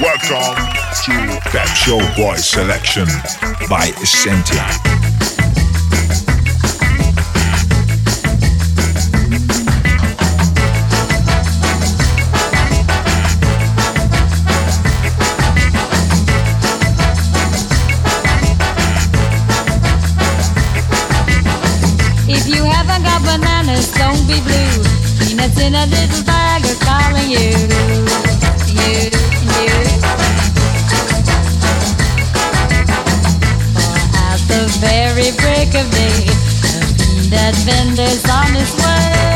Welcome to Pep Show Boy Selection by Essentia. If you haven't got bananas, don't be blue. Peanuts in a little bag calling you. You, you. For at the very break of day, the vendor's on his way.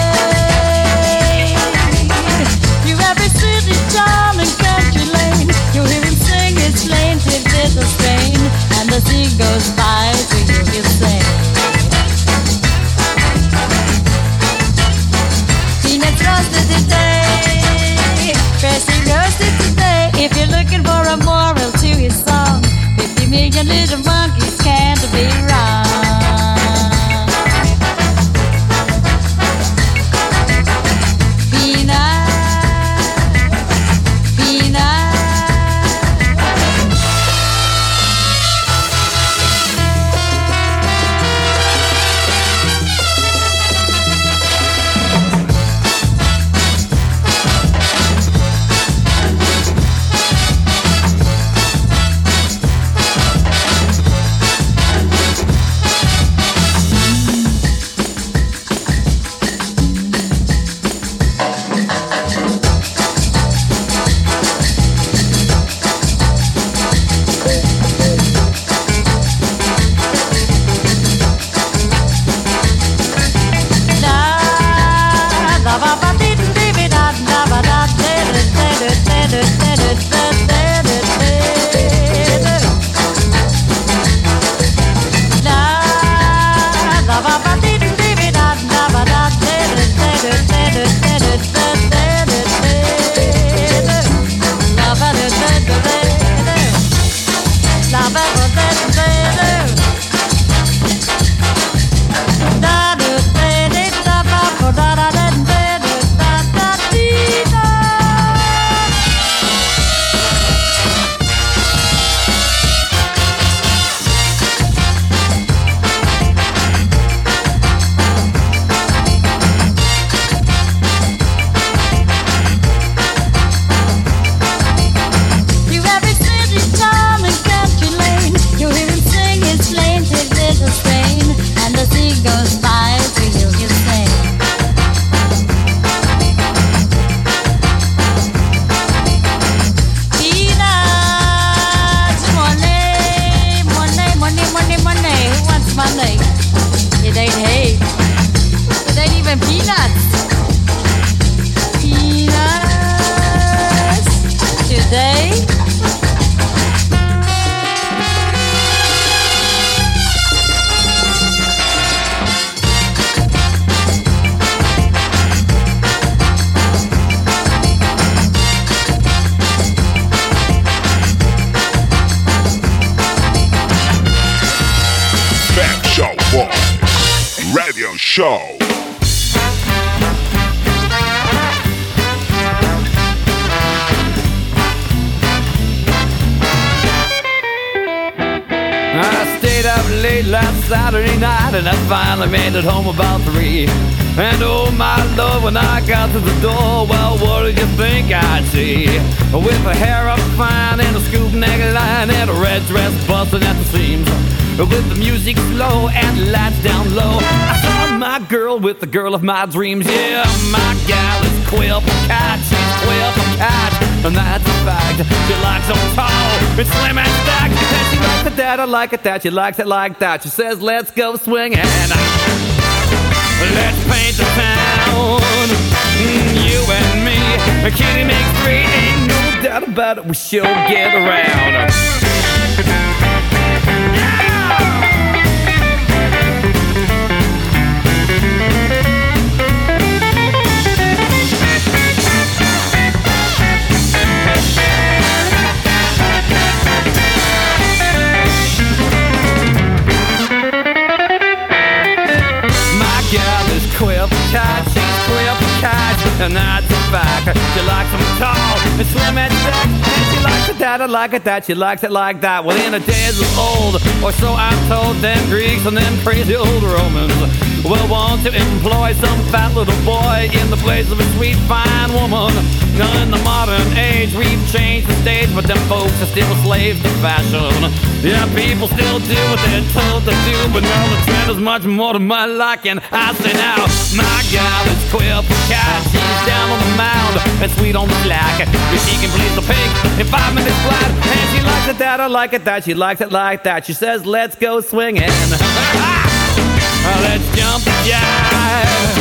Through every city, town, and country lane, you'll hear him sing his plaintive little strain, and goes by, to you say. Roasted today, freshly roasted today. If you're looking for a moral to his song, 50 million little monkeys can't be wrong. With the music slow and the lights down low, I saw my girl with the girl of my dreams. Yeah, my gal is Quip Cat, she's Quip Cat, and that's a fact. She likes them tall, and slim and stacked, she likes it that, I like it that, she likes it like that. She says, let's go swinging. Let's paint the town, mm, you and me. Kitty makes three, ain't no doubt about it. We sure get around. Cat, she's Quip Cat, and that's a fact. She likes them tall and slim and thick, and she likes it that, I like it that, she likes it like that. Within a days of old, or so I'm told, them Greeks and them crazy old Romans will want to employ some fat little boy in the place of a sweet fine woman. Now in the modern age, we've changed the stage, but them folks are still slaves to fashion. Yeah, people still do what they're told to do, but now the trend is much more to my liking. I say now, my gal is Quip Cat, she's down on the mound and sweet on the slack. If she can please the pig in five minutes flat, and she likes it that, I like it that, she likes it like that. She says, let's go swinging. Let's jump the jive.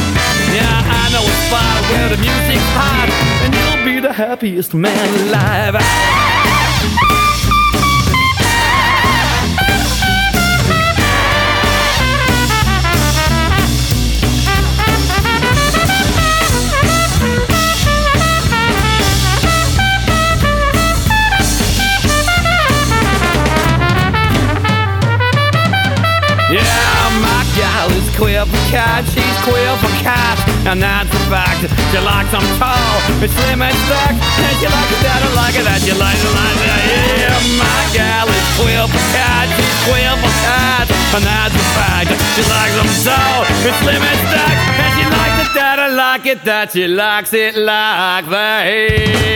Yeah, I know a spot where the music's hot, and you'll be the happiest man alive. Is Quip Cat, she's Quip Cat, and that's a fact. She likes them tall, and slim and stacked, and she likes it that, I like it that, she likes it like that. Yeah, my gal is Quip Cat, she's Quip Cat, and that's a fact. She likes them tall, and slim and stacked, and she likes it that, I like it that, she likes it like that.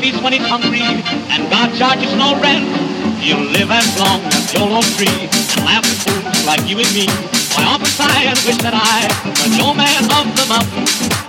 Feast when he's hungry. And God charges no rent. You live as long as you'll old tree, and laugh at fools like you and me. I often and wish that I were no man of the mountain.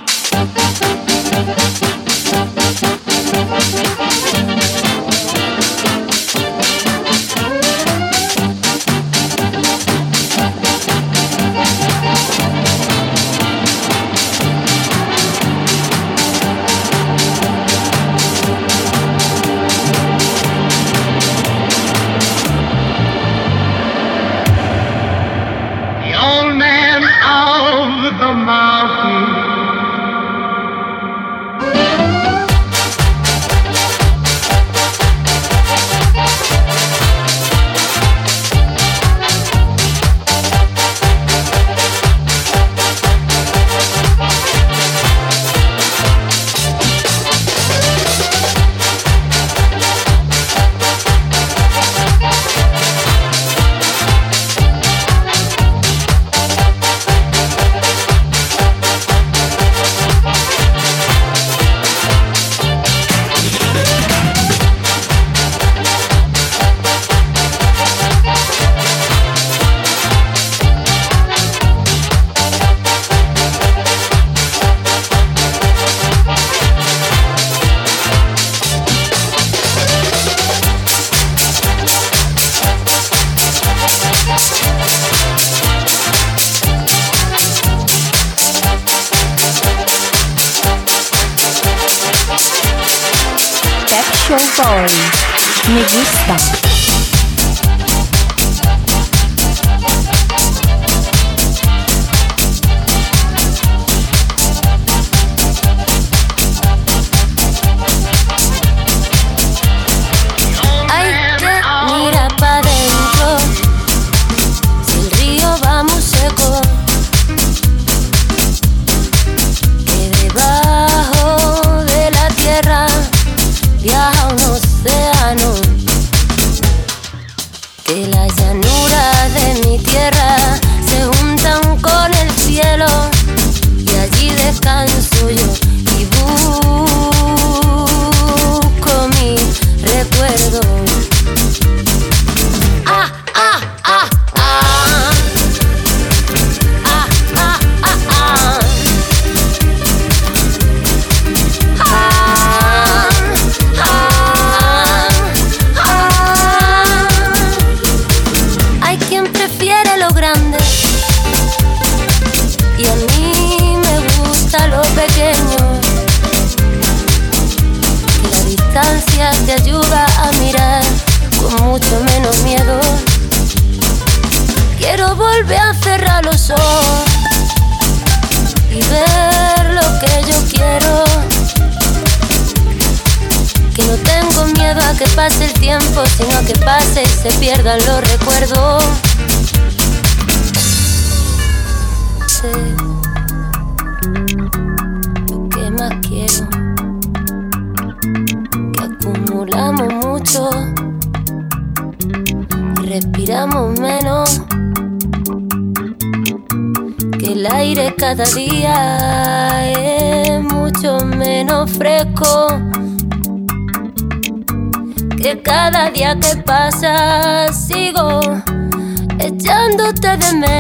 te de menos.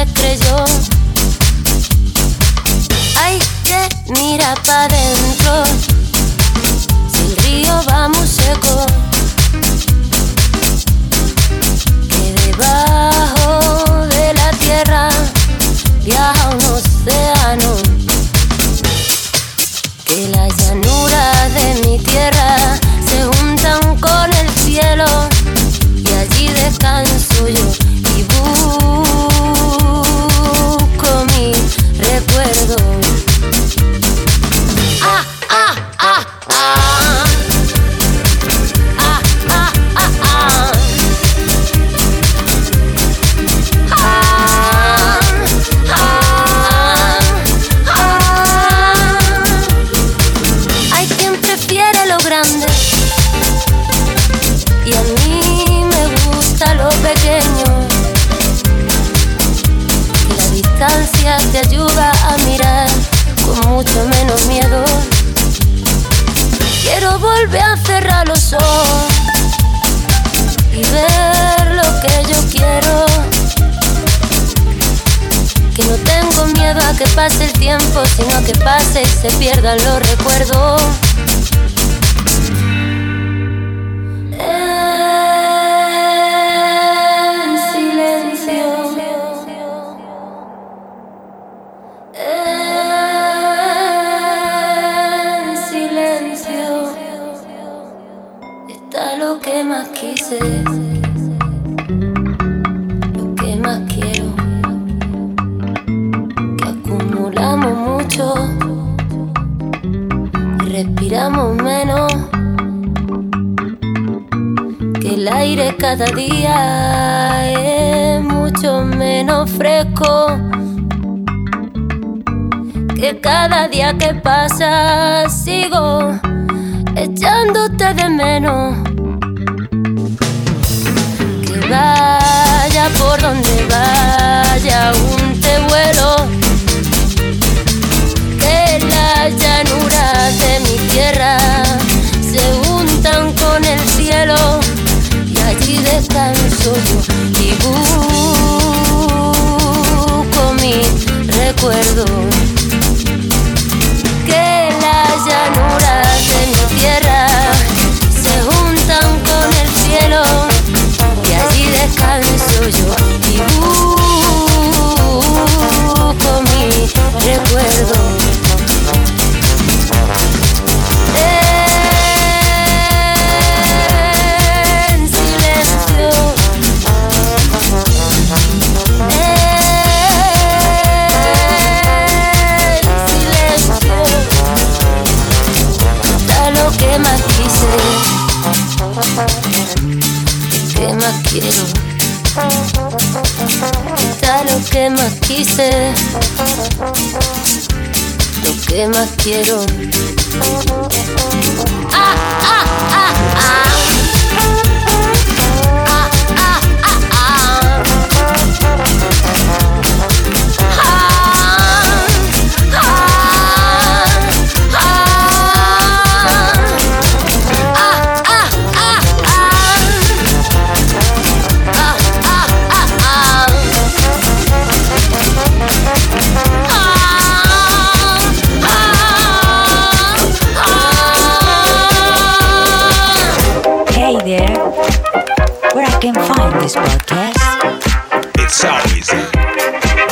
se creyó. Hay que mirar para respiramos menos. Que el aire cada día es mucho menos fresco. Que cada día que pasa sigo echándote de menos. Que vaya por donde vaya, un te vuelo. Las llanuras de mi tierra se juntan con el cielo y allí descanso yo y busco mi recuerdo. Que las llanuras de mi tierra se juntan con el cielo y allí descanso yo y busco mi recuerdo. Quiero? Lo que más quise. Lo que más quiero. Ah, ah.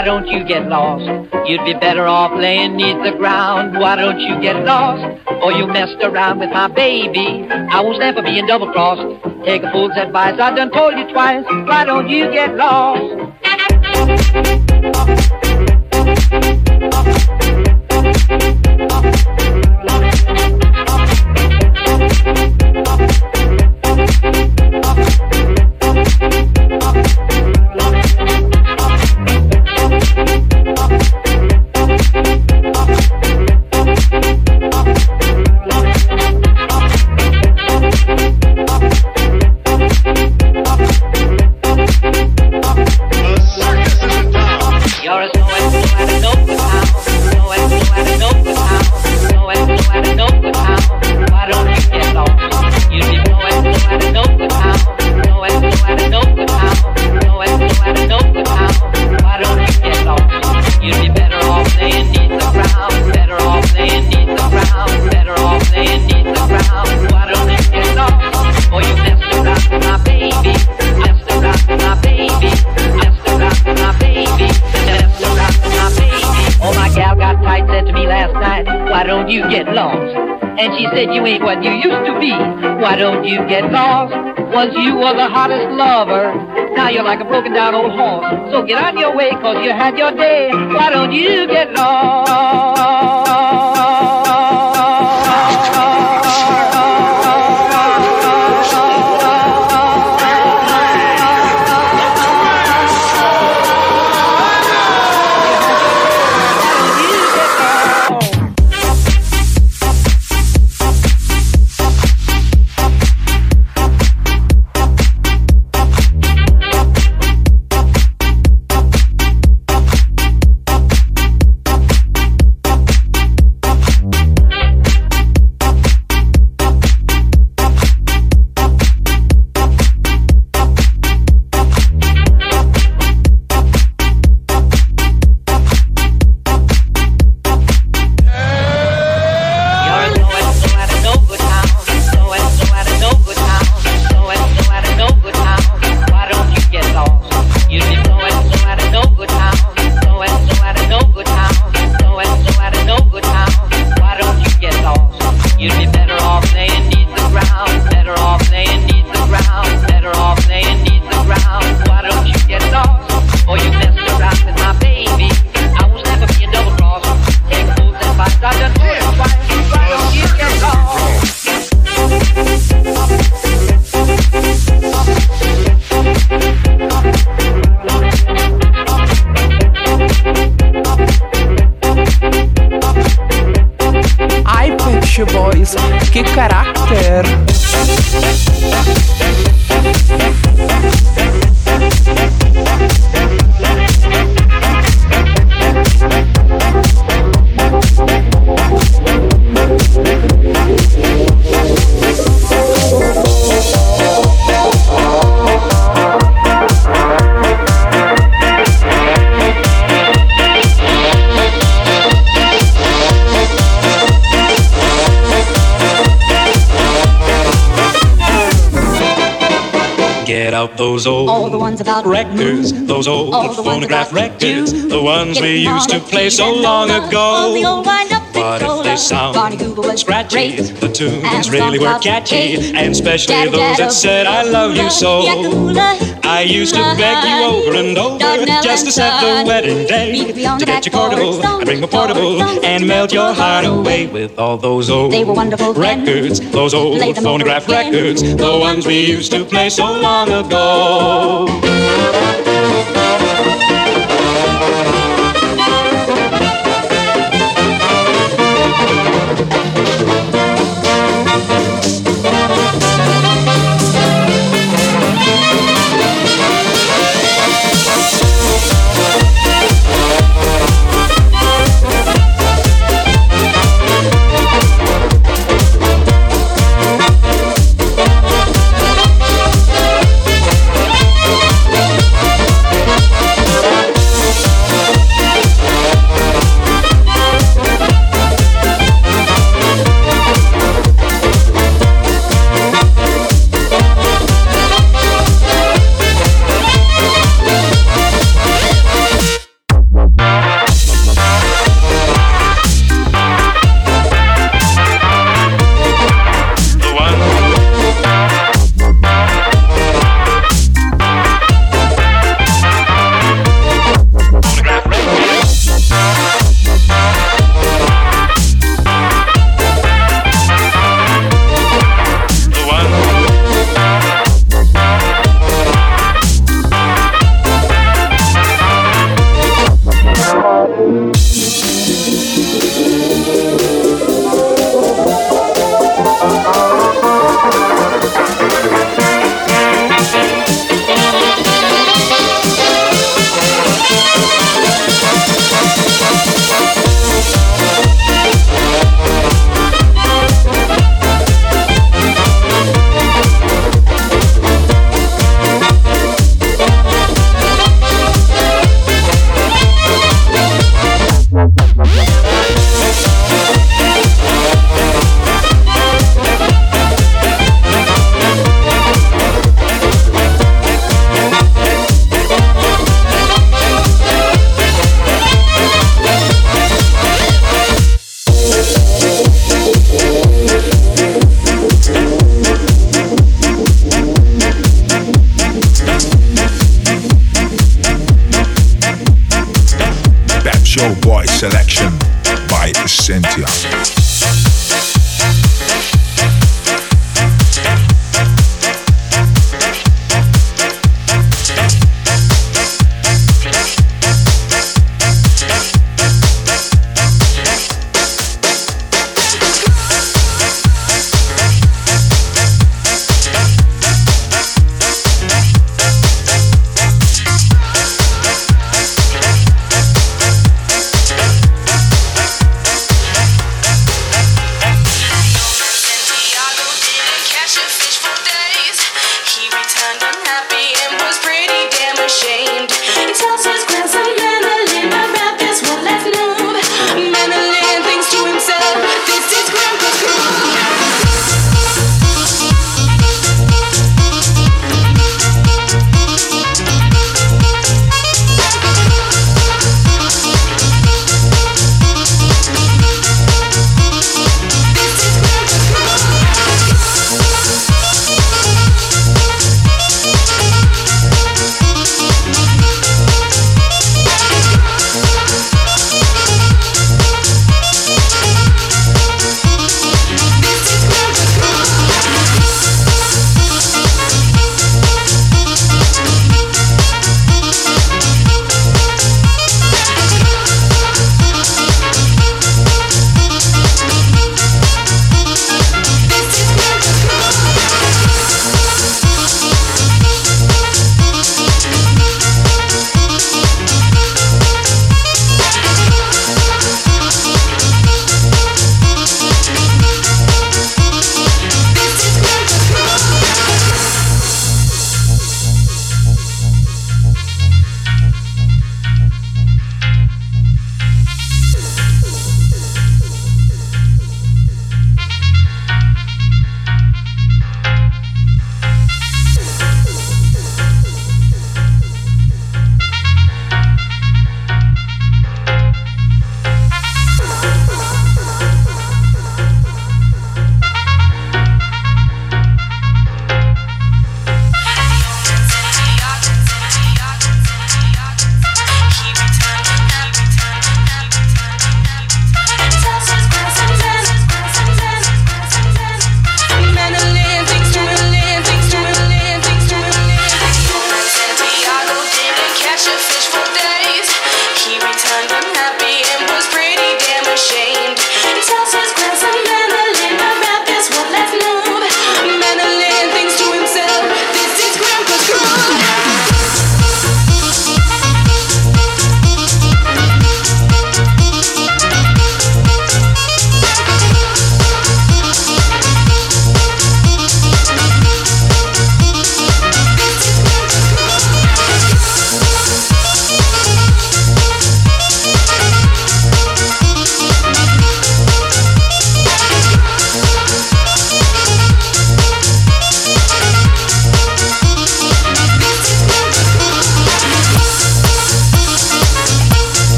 Why don't you get lost? You'd be better off laying neath the ground. Why don't you get lost? Or you messed around with my baby. I won't stand for being double crossed. Take a fool's advice. I done told you twice. Why don't you get lost? know how, know how, know how, know how, know how. why don't you get lost? And she said, you ain't what you used to be. Why don't you get lost? Once you were the hottest lover. Now you're like a broken down old horse. So get on your way, cause you had your day. Why don't you get lost? Those old All the ones about records, those old phonograph records, the ones we used to play so long ago. All the old wind up but if they sound scratchy, the tunes really were catchy, and especially those that said I love you so. I used to beg you over and over just to set the wedding day to get your portable. I bring my portable and melt your heart away. with all those old records, those old phonograph records, the ones we used to play so long ago.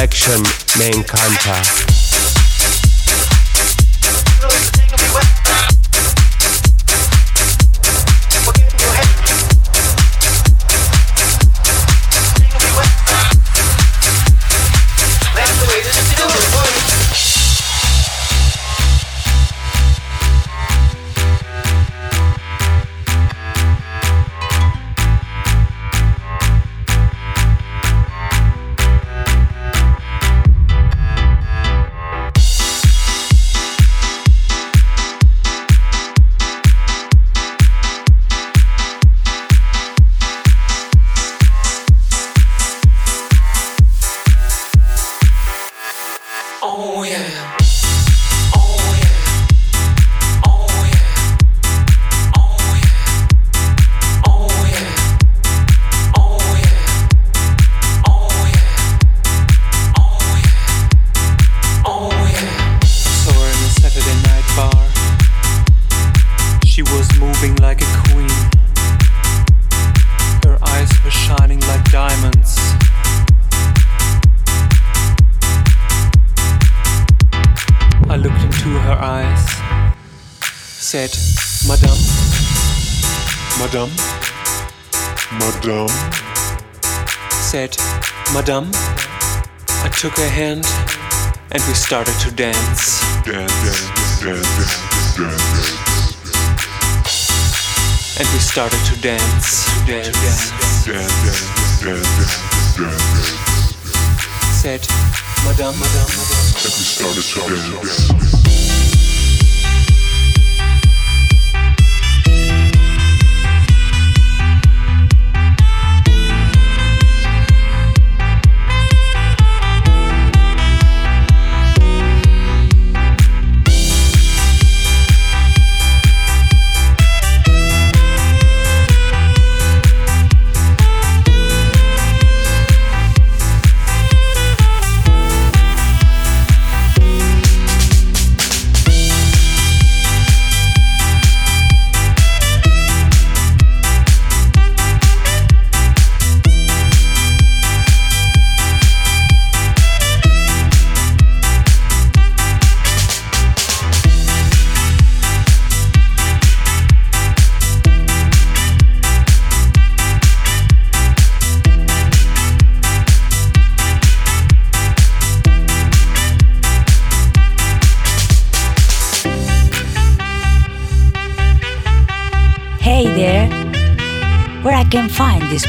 Selection me encanta. Dance. Dance, dance, dance, dance, And we started to dance, dance, dance, dance, dance, dance. Said, Madame, Madame, Madame. And we started to dance.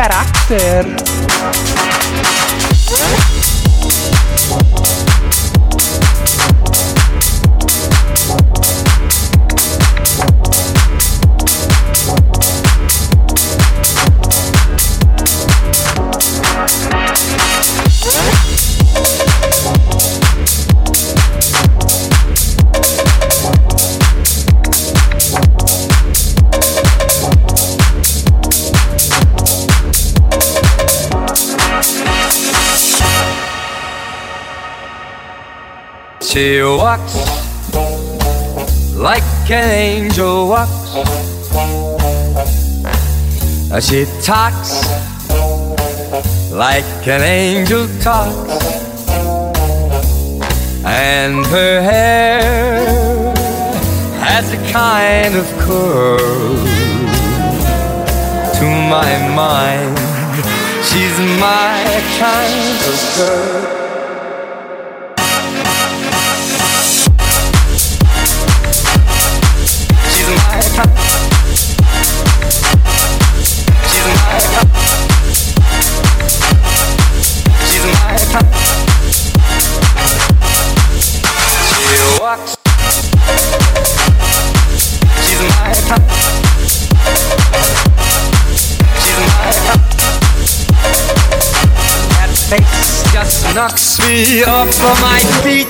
character She walks like an angel walks. She talks like an angel talks. And her hair has a kind of curl. To my mind, she's my kind of girl. Off of my feet.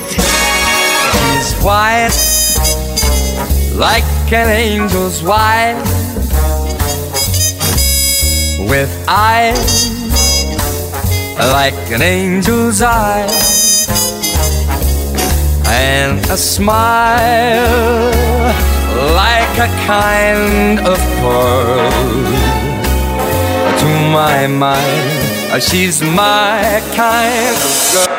She's white like an angel's wife with eyes like an angel's eye and a smile like a kind of pearl to my mind. She's my kind of girl.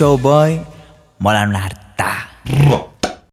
Los